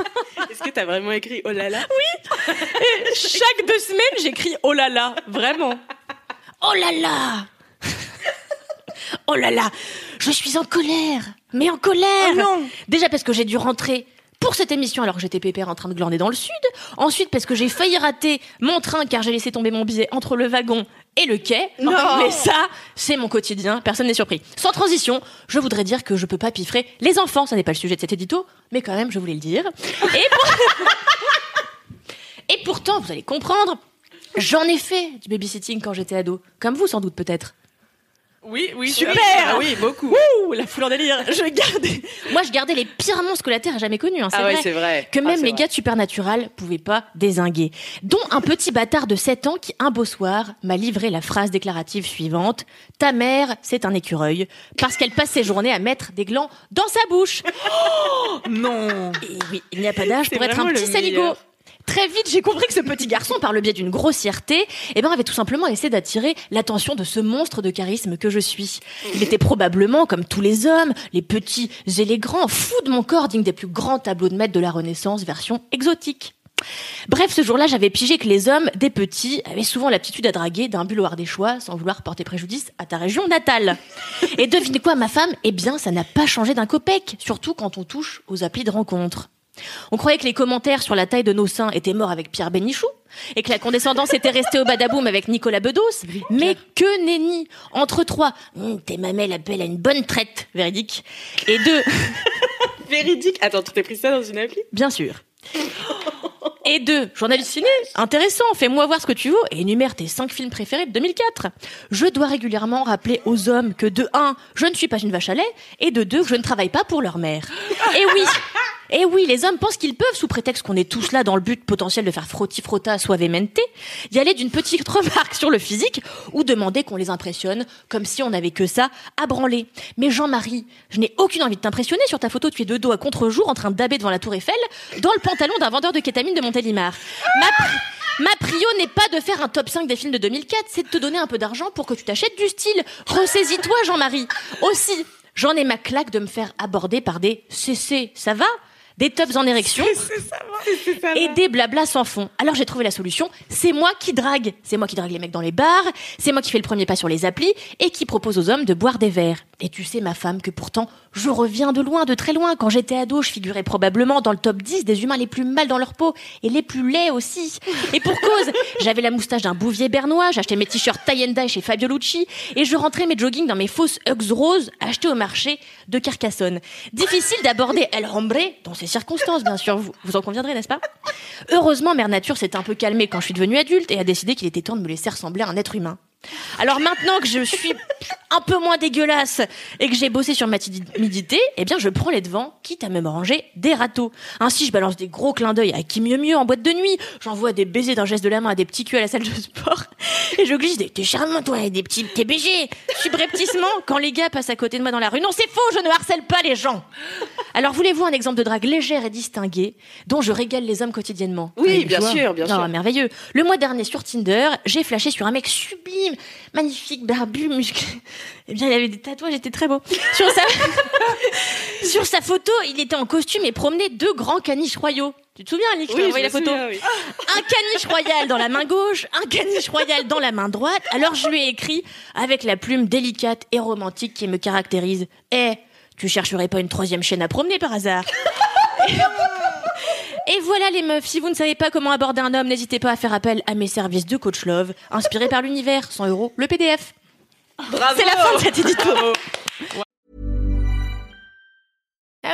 Est-ce que t'as vraiment écrit oh là là Oui Et Chaque deux semaines, j'écris oh là là, vraiment. Oh là là Oh là là Je suis en colère Mais en colère Oh non Déjà parce que j'ai dû rentrer pour cette émission alors que j'étais pépère en train de glander dans le sud. Ensuite parce que j'ai failli rater mon train car j'ai laissé tomber mon billet entre le wagon et le quai. Non. Mais ça, c'est mon quotidien, personne n'est surpris. Sans transition, je voudrais dire que je peux pas piffrer les enfants, ça n'est pas le sujet de cet édito, mais quand même, je voulais le dire. Et, pour- et pourtant, vous allez comprendre, j'en ai fait du babysitting quand j'étais ado, comme vous sans doute peut-être. Oui, oui. Super Ah oui, beaucoup. Ouh, la foule en délire. Je gardais. Moi, je gardais les pires monstres que la Terre a jamais connus. Hein, c'est Ah ouais, vrai. c'est vrai. Que Ah, même les vrai. gars de Supernatural pouvaient pas désinguer. Dont un petit bâtard de 7 ans qui, un beau soir, m'a livré la phrase déclarative suivante. Ta mère, c'est un écureuil. Parce qu'elle passe ses journées à mettre des glands dans sa bouche. Non. Et oui, il n'y a pas d'âge pour être un petit saligo. meilleur. Très vite, j'ai compris que ce petit garçon, par le biais d'une grossièreté, eh ben, avait tout simplement essayé d'attirer l'attention de ce monstre de charisme que je suis. Il était probablement, comme tous les hommes, les petits et les grands, fou de mon corps, digne des plus grands tableaux de maître de la Renaissance, version exotique. Bref, ce jour-là, j'avais pigé que les hommes, des petits, avaient souvent l'aptitude à draguer d'un but au choix sans vouloir porter préjudice à ta région natale. Et devinez quoi, ma femme? Eh bien, ça n'a pas changé d'un copec, surtout quand on touche aux applis de rencontre. On croyait que les commentaires sur la taille de nos seins étaient morts avec Pierre Bénichou et que la condescendance était restée au badaboum avec Nicolas Bedos. Mais que nenni Entre trois, Hum, tes mamelles appellent à une bonne traite, véridique. Et deux, Véridique. Attends, tu t'es pris ça dans une appli? Bien sûr. Et deux, journaliste ciné, intéressant, fais-moi voir ce que tu veux et énumère tes cinq films préférés de 2004. Je dois régulièrement rappeler aux hommes que de un, je ne suis pas une vache à lait, et de deux, je ne travaille pas pour leur mère. Et oui, et oui, les hommes pensent qu'ils peuvent, sous prétexte qu'on est tous là dans le but potentiel de faire frotti frotta suavemente, y aller d'une petite remarque sur le physique ou demander qu'on les impressionne comme si on n'avait que ça à branler. Mais Jean-Marie, je n'ai aucune envie de t'impressionner sur ta photo, tu es de dos à contre-jour en train daber devant la tour Eiffel dans le pantalon d'un vendeur de kétamine de Montélimar. Ma, ma prio n'est pas de faire un top 5 des films de 2004, c'est de te donner un peu d'argent pour que tu t'achètes du style. Ressaisis-toi, Jean-Marie. Aussi, j'en ai ma claque de me faire aborder par des CC, ça va? Des tops en érection et des blablas sans fond. Alors j'ai trouvé la solution, c'est moi qui drague. C'est moi qui drague les mecs dans les bars, c'est moi qui fais le premier pas sur les applis et qui propose aux hommes de boire des verres. Et tu sais ma femme que pourtant, je reviens de loin, de très loin. Quand j'étais ado, je figurais probablement dans le top 10 des humains les plus mal dans leur peau et les plus laids aussi. Et pour cause, j'avais la moustache d'un bouvier bernois, j'achetais mes t-shirts tie and chez Fabio Lucci et je rentrais mes joggings dans mes fausses Hugs roses achetées au marché de Carcassonne. Difficile d'aborder El Hombre dans ces circonstances, bien sûr, vous, vous en conviendrez, n'est-ce pas? Heureusement, Mère Nature s'est un peu calmée quand je suis devenue adulte et a décidé qu'il était temps de me laisser ressembler à un être humain. Alors maintenant que je suis un peu moins dégueulasse et que j'ai bossé sur ma timidité, eh bien je prends les devants, quitte à me ranger des râteaux. Ainsi, je balance des gros clins d'œil à qui mieux mieux en boîte de nuit. J'envoie des baisers d'un geste de la main à des petits culs à la salle de sport. Et je glisse des t'es charmant toi et des petits TBG. Subrepticement, quand les gars passent à côté de moi dans la rue. Non, c'est faux, je ne harcèle pas les gens. Alors voulez-vous un exemple de drague légère et distinguée dont je régale les hommes quotidiennement? Oui, bien sûr, bien Non, sûr. merveilleux. Le mois dernier sur Tinder, j'ai flashé sur un mec sublime, magnifique, barbu, musclé. Eh bien, il avait des tatouages, était très beau. Sur sa, sur sa photo, il était en costume et promenait deux grands caniches royaux. Tu te souviens, Nick, tu m'as Oui, envoyé je la photo souviens, oui. un caniche royal dans la main gauche, un caniche royal dans la main droite. Alors je lui ai écrit avec la plume délicate et romantique qui me caractérise. Eh, tu chercherais pas une troisième chaîne à promener par hasard Et voilà les meufs, si vous ne savez pas comment aborder un homme, n'hésitez pas à faire appel à mes services de coach love, inspirés par l'univers, 100 euros, le PDF. Bravo. C'est la fin de cet édito.